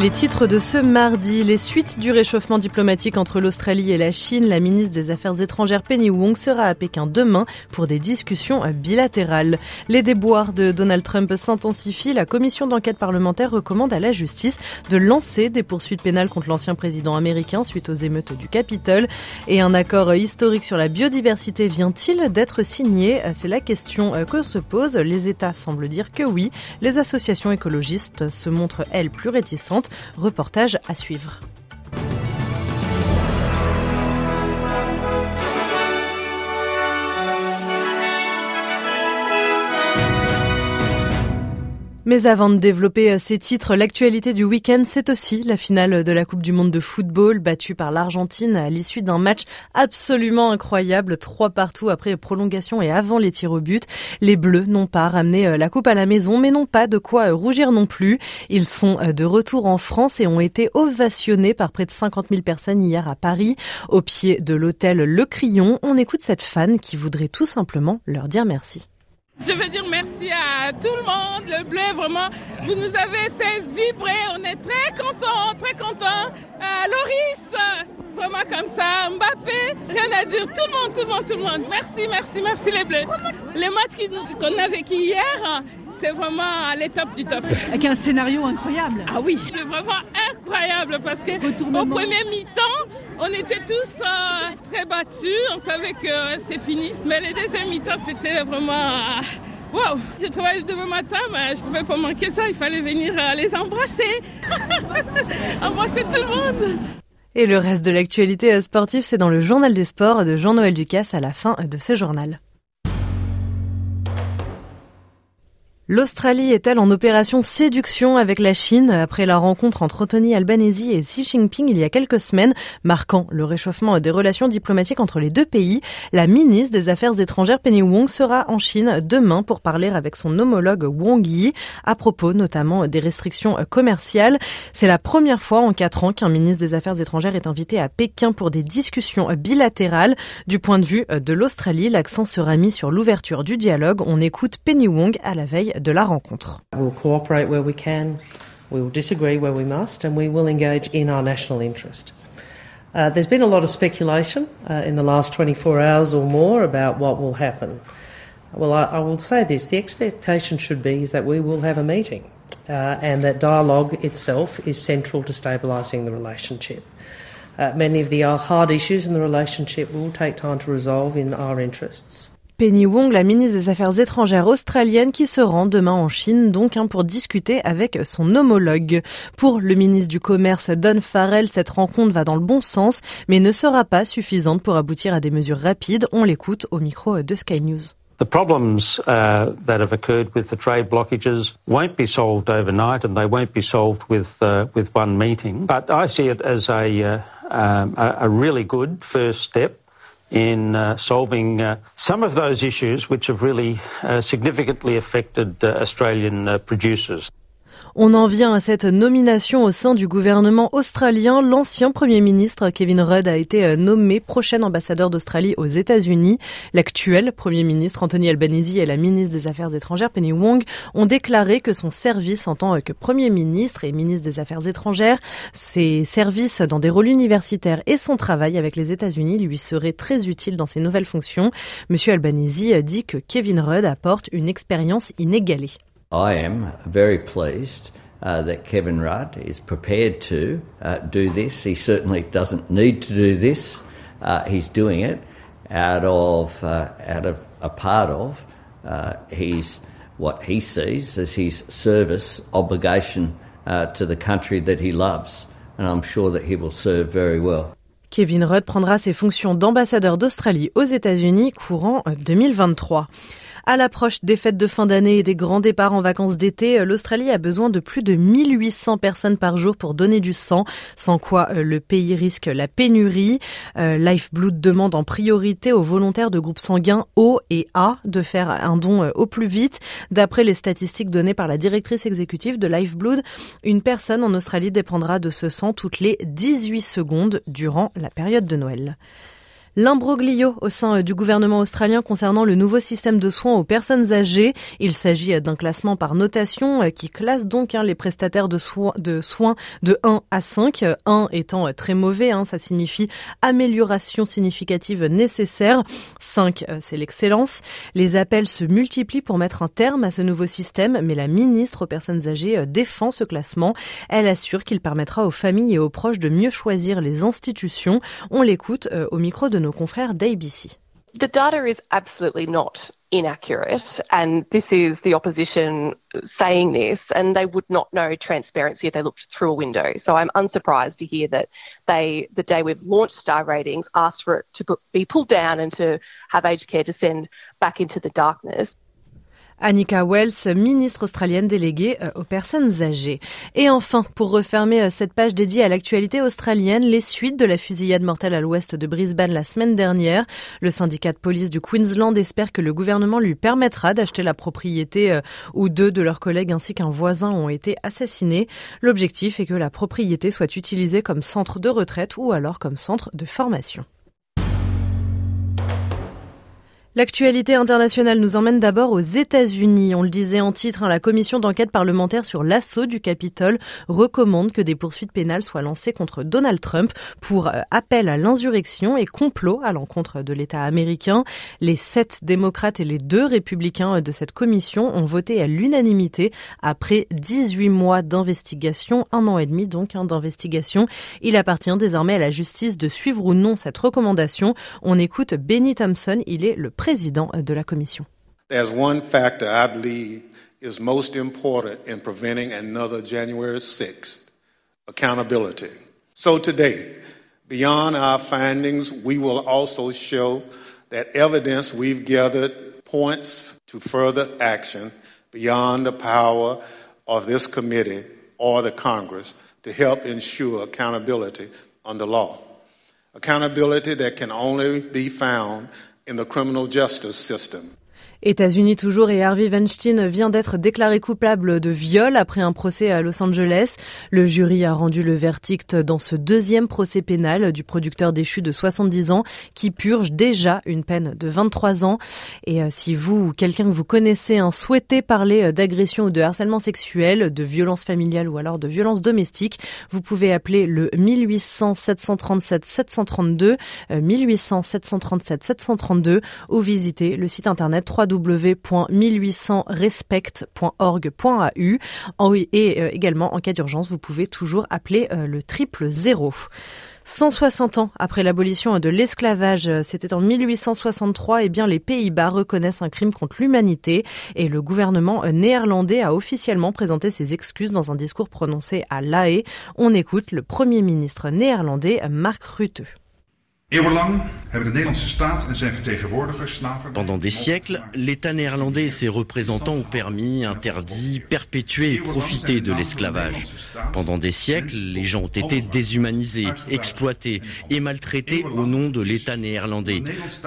Les titres de ce mardi, les suites du réchauffement diplomatique entre l'Australie et la Chine, la ministre des Affaires étrangères Penny Wong sera à Pékin demain pour des discussions bilatérales. Les déboires de Donald Trump s'intensifient. La commission d'enquête parlementaire recommande à la justice de lancer des poursuites pénales contre l'ancien président américain suite aux émeutes du Capitole. Et un accord historique sur la biodiversité vient-il d'être signé? C'est la question que se pose. Les États semblent dire que oui. Les associations écologistes se montrent, elles, plus réticentes. Reportage à suivre. Mais avant de développer euh, ces titres, l'actualité du week-end, c'est aussi la finale de la Coupe du Monde de football, battue par l'Argentine à l'issue d'un match absolument incroyable, trois partout après prolongation et avant les tirs au but. Les Bleus n'ont pas ramené euh, la Coupe à la maison, mais n'ont pas de quoi euh, rougir non plus. Ils sont de retour en France et ont été ovationnés par près de 50 000 personnes hier à Paris. Au pied de l'hôtel Le Crillon, on écoute cette fan qui voudrait tout simplement leur dire merci. Je veux dire merci à tout le monde, le bleu, vraiment, vous nous avez fait vibrer, on est très contents, très contents. Euh, Loris, vraiment comme ça, Mbappé, rien à dire, tout le monde, tout le monde, tout le monde. Merci, merci, merci les bleus. Les matchs qu'on a vécu hier, c'est vraiment à l'étape du top. Avec un scénario incroyable. Ah oui, vraiment incroyable parce que au premier mi-temps, on était tous euh, très battus, on savait que c'est fini. Mais les deuxième mi-temps, c'était vraiment... Euh, Wow, j'ai travaillé demain matin, mais je pouvais pas manquer ça. Il fallait venir euh, les embrasser, embrasser tout le monde. Et le reste de l'actualité sportive, c'est dans le journal des sports de Jean-Noël Ducasse à la fin de ce journal. L'Australie est-elle en opération séduction avec la Chine après la rencontre entre Tony Albanese et Xi Jinping il y a quelques semaines, marquant le réchauffement des relations diplomatiques entre les deux pays? La ministre des Affaires étrangères Penny Wong sera en Chine demain pour parler avec son homologue Wang Yi à propos notamment des restrictions commerciales. C'est la première fois en quatre ans qu'un ministre des Affaires étrangères est invité à Pékin pour des discussions bilatérales. Du point de vue de l'Australie, l'accent sera mis sur l'ouverture du dialogue. On écoute Penny Wong à la veille de la rencontre. We'll cooperate where we can, we will disagree where we must, and we will engage in our national interest. Uh, there's been a lot of speculation uh, in the last 24 hours or more about what will happen. Well, I, I, will say this the expectation should be is that we will have a meeting uh, and that dialogue itself is central to stabilising the relationship. Uh, many of the hard issues in the relationship will take time to resolve in our interests. Penny Wong, la ministre des Affaires étrangères australienne, qui se rend demain en Chine, donc hein, pour discuter avec son homologue. Pour le ministre du Commerce Don Farrell, cette rencontre va dans le bon sens, mais ne sera pas suffisante pour aboutir à des mesures rapides. On l'écoute au micro de Sky News. The problems uh, that have occurred with the trade blockages won't be solved overnight, and they won't be solved with uh, with one meeting. But I see it as a uh, um, a really good first step in uh, solving uh, some of those issues which have really uh, significantly affected uh, Australian uh, producers. On en vient à cette nomination au sein du gouvernement australien. L'ancien Premier ministre Kevin Rudd a été euh, nommé prochain ambassadeur d'Australie aux États-Unis. L'actuel Premier ministre Anthony Albanese et la ministre des Affaires étrangères Penny Wong ont déclaré que son service en tant que Premier ministre et ministre des Affaires étrangères, ses services dans des rôles universitaires et son travail avec les États-Unis lui seraient très utiles dans ses nouvelles fonctions. Monsieur Albanese dit que Kevin Rudd apporte une expérience inégalée. I am very pleased uh, that Kevin Rudd is prepared to uh, do this. He certainly doesn't need to do this. Uh, he's doing it out of uh, out of a part of uh, his what he sees as his service obligation uh, to the country that he loves, and I'm sure that he will serve very well. Kevin Rudd prendra ses fonctions d'ambassadeur d'Australie aux États-Unis courant 2023. À l'approche des fêtes de fin d'année et des grands départs en vacances d'été, euh, l'Australie a besoin de plus de 1800 personnes par jour pour donner du sang, sans quoi euh, le pays risque la pénurie. Euh, Lifeblood demande en priorité aux volontaires de groupes sanguins O et A de faire un don au plus vite. D'après les statistiques données par la directrice exécutive de Lifeblood, une personne en Australie dépendra de ce sang toutes les 18 secondes durant la période de Noël. L'imbroglio au sein euh, du gouvernement australien concernant le nouveau système de soins aux personnes âgées. Il s'agit euh, d'un classement par notation euh, qui classe donc hein, les prestataires de, soins de soins de 1 à 5. 1 étant très mauvais, hein, ça signifie amélioration significative nécessaire. 5, c'est l'excellence. Les appels se multiplient pour mettre un terme à ce nouveau système, mais la ministre aux personnes âgées défend ce classement. Elle assure qu'il permettra aux familles et aux proches de mieux choisir les institutions. On l'écoute au micro de nos nos confrères d'ABC. The data is absolutely not inaccurate, and this is the opposition saying this, and they would not know transparency if they looked through a window. So I'm unsurprised to hear that they, the day we've launched star ratings, asked for it to be pulled down and to have aged care descend back into the darkness. Annika Wells, ministre australienne déléguée euh, aux personnes âgées. Et enfin, pour refermer euh, cette page dédiée à l'actualité australienne, les suites de la fusillade mortelle à l'ouest de Brisbane la semaine dernière. Le syndicat de police du Queensland espère que le gouvernement lui permettra d'acheter la propriété euh, où deux de leurs collègues ainsi qu'un voisin ont été assassinés. L'objectif est que la propriété soit utilisée comme centre de retraite ou alors comme centre de formation. L'actualité internationale nous emmène d'abord aux États-Unis. On le disait en titre, hein, la commission d'enquête parlementaire sur l'assaut du Capitole recommande que des poursuites pénales soient lancées contre Donald Trump pour euh, appel à l'insurrection et complot à l'encontre de l'État américain. Les sept démocrates et les deux républicains de cette commission ont voté à l'unanimité après 18 mois d'investigation, un an et demi donc hein, d'investigation. Il appartient désormais à la justice de suivre ou non cette recommandation. On écoute Benny Thompson, il est le président président de la commission. There's one factor I believe is most important in preventing another January 6th accountability. So today, beyond our findings, we will also show that evidence we've gathered points to further action beyond the power of this committee or the Congress to help ensure accountability under law. Accountability that can only be found in the criminal justice system. États-Unis toujours et Harvey Weinstein vient d'être déclaré coupable de viol après un procès à Los Angeles. Le jury a rendu le verdict dans ce deuxième procès pénal du producteur déchu de 70 ans qui purge déjà une peine de 23 ans. Et euh, si vous ou quelqu'un que vous connaissez en souhaitez parler euh, d'agression ou de harcèlement sexuel, de violence familiale ou alors de violence domestique, vous pouvez appeler le 1800 737 732, 1800 737 732 ou visiter le site internet 3 www.1800respect.org.au et euh, également en cas d'urgence, vous pouvez toujours appeler euh, le triple zéro. 160 ans après l'abolition de l'esclavage, euh, c'était en 1863, et eh bien les Pays-Bas reconnaissent un crime contre l'humanité et le gouvernement néerlandais a officiellement présenté ses excuses dans un discours prononcé à La Haye. On écoute le premier ministre néerlandais Mark Rutte. Pendant des siècles, l'État néerlandais et ses représentants ont permis, interdit, perpétué et profité de l'esclavage. Pendant des siècles, les gens ont été déshumanisés, exploités et maltraités au nom de l'État néerlandais.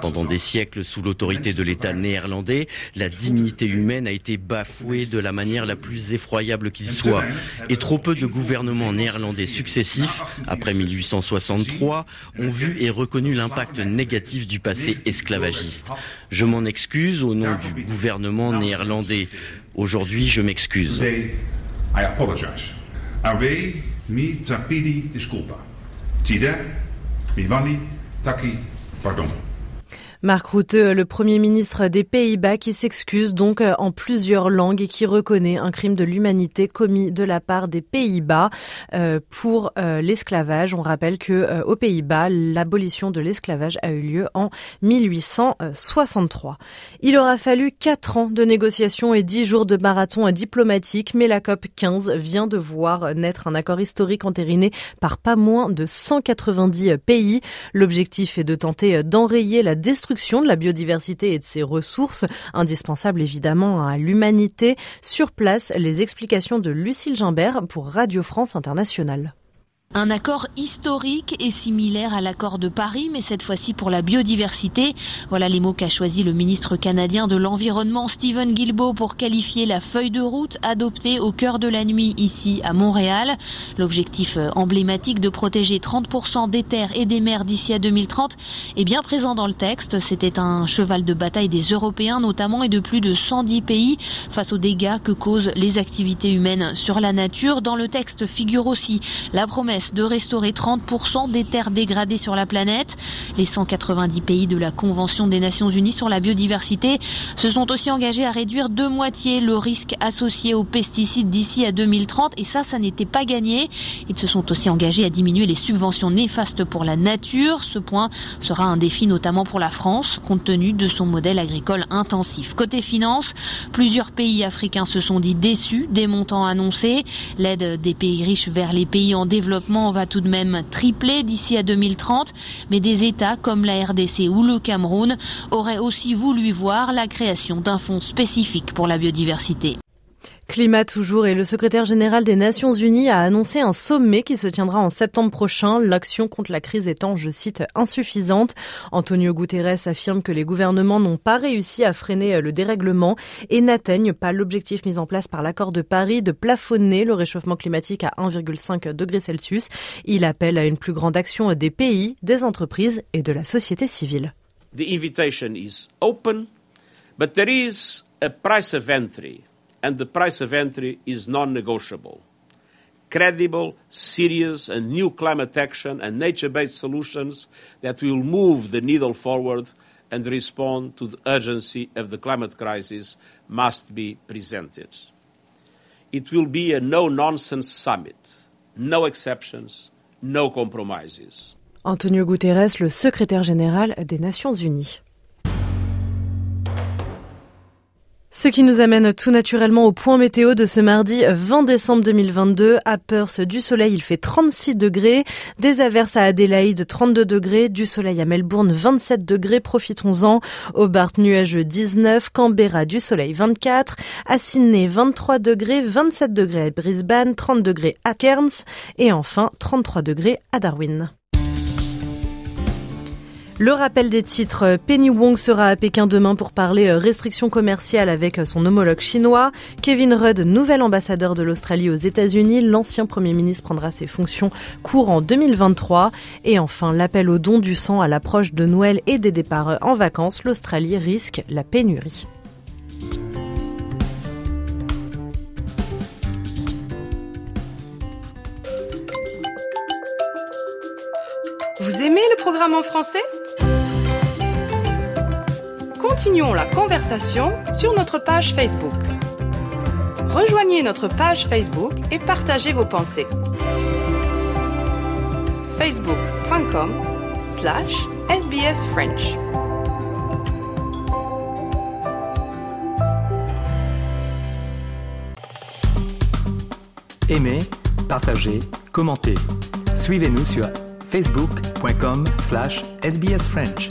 Pendant des siècles, sous l'autorité de l'État néerlandais, la dignité humaine a été bafouée de la manière la plus effroyable qu'il soit. Et trop peu de gouvernements néerlandais successifs, après 1863, ont vu et reconnu l'impact négatif du passé esclavagiste. Je m'en excuse au nom du gouvernement néerlandais. Aujourd'hui, je m'excuse. Marc Rutte, le Premier ministre des Pays-Bas, qui s'excuse donc euh, en plusieurs langues et qui reconnaît un crime de l'humanité commis de la part des Pays-Bas euh, pour euh, l'esclavage. On rappelle que aux Pays-Bas, l'abolition de l'esclavage a eu lieu en 1863. Il aura fallu quatre ans de négociations et dix jours de marathon diplomatique, mais la COP 15 vient de voir naître un accord historique entériné par pas moins de 190 pays. L'objectif est de tenter d'enrayer la destruction de la biodiversité et de ses ressources, indispensables évidemment à l'humanité. Sur place, les explications de Lucille Gimbert pour Radio France Internationale. Un accord historique et similaire à l'accord de Paris, mais cette fois-ci pour la biodiversité. Voilà les mots qu'a choisi le ministre canadien de l'Environnement Stephen Guilbeault pour qualifier la feuille de route adoptée au cœur de la nuit ici à Montréal. L'objectif euh, emblématique de protéger 30% des terres et des mers d'ici à 2030 est bien présent dans le texte. C'était un cheval de bataille des Européens notamment et de plus de 110 pays face aux dégâts que causent les activités humaines sur la nature. Dans le texte figure aussi la promesse de restaurer 30% des terres dégradées sur la planète. Les 190 pays de la Convention des Nations Unies sur la biodiversité se sont aussi engagés à réduire de moitié le risque associé aux pesticides d'ici à 2030 et ça, ça n'était pas gagné. Ils se sont aussi engagés à diminuer les subventions néfastes pour la nature. Ce point sera un défi notamment pour la France compte tenu de son modèle agricole intensif. Côté finance, plusieurs pays africains se sont dit déçus des montants annoncés. L'aide des pays riches vers les pays en développement va tout de même tripler d'ici à 2030, mais des États comme la RDC ou le Cameroun auraient aussi voulu voir la création d'un fonds spécifique pour la biodiversité. Climat toujours et le secrétaire général des Nations Unies a annoncé un sommet qui se tiendra en septembre prochain, l'action contre la crise étant, je cite, insuffisante. Antonio Guterres affirme que les gouvernements n'ont pas réussi à freiner le dérèglement et n'atteignent pas l'objectif mis en place par l'accord de Paris de plafonner le réchauffement climatique à 1,5 degré Celsius. Il appelle à une plus grande action des pays, des entreprises et de la société civile. The invitation is open, but there a price of entry. And the price of entry is non negotiable. Credible, serious, and new climate action and nature based solutions that will move the needle forward and respond to the urgency of the climate crisis must be presented. It will be a no nonsense summit, no exceptions, no compromises. Antonio Guterres, le secrétaire général des Nations Unies. Ce qui nous amène tout naturellement au point météo de ce mardi 20 décembre 2022. À Perth, du soleil, il fait 36 degrés. Des averses à Adélaïde, 32 degrés. Du soleil à Melbourne, 27 degrés. Profitons-en. Hobart, nuageux, 19. Canberra, du soleil, 24. À Sydney, 23 degrés. 27 degrés à Brisbane, 30 degrés à Cairns. Et enfin, 33 degrés à Darwin. Le rappel des titres, Penny Wong sera à Pékin demain pour parler euh, restrictions commerciales avec euh, son homologue chinois. Kevin Rudd, nouvel ambassadeur de l'Australie aux États-Unis. L'ancien Premier ministre prendra ses fonctions courant 2023. Et enfin, l'appel au don du sang à l'approche de Noël et des départs euh, en vacances. L'Australie risque la pénurie. Vous aimez le programme en français? Continuons la conversation sur notre page Facebook. Rejoignez notre page Facebook et partagez vos pensées. facebook.com slash sbsfrench Aimez, partagez, commentez. Suivez-nous sur facebook.com slash sbsfrench.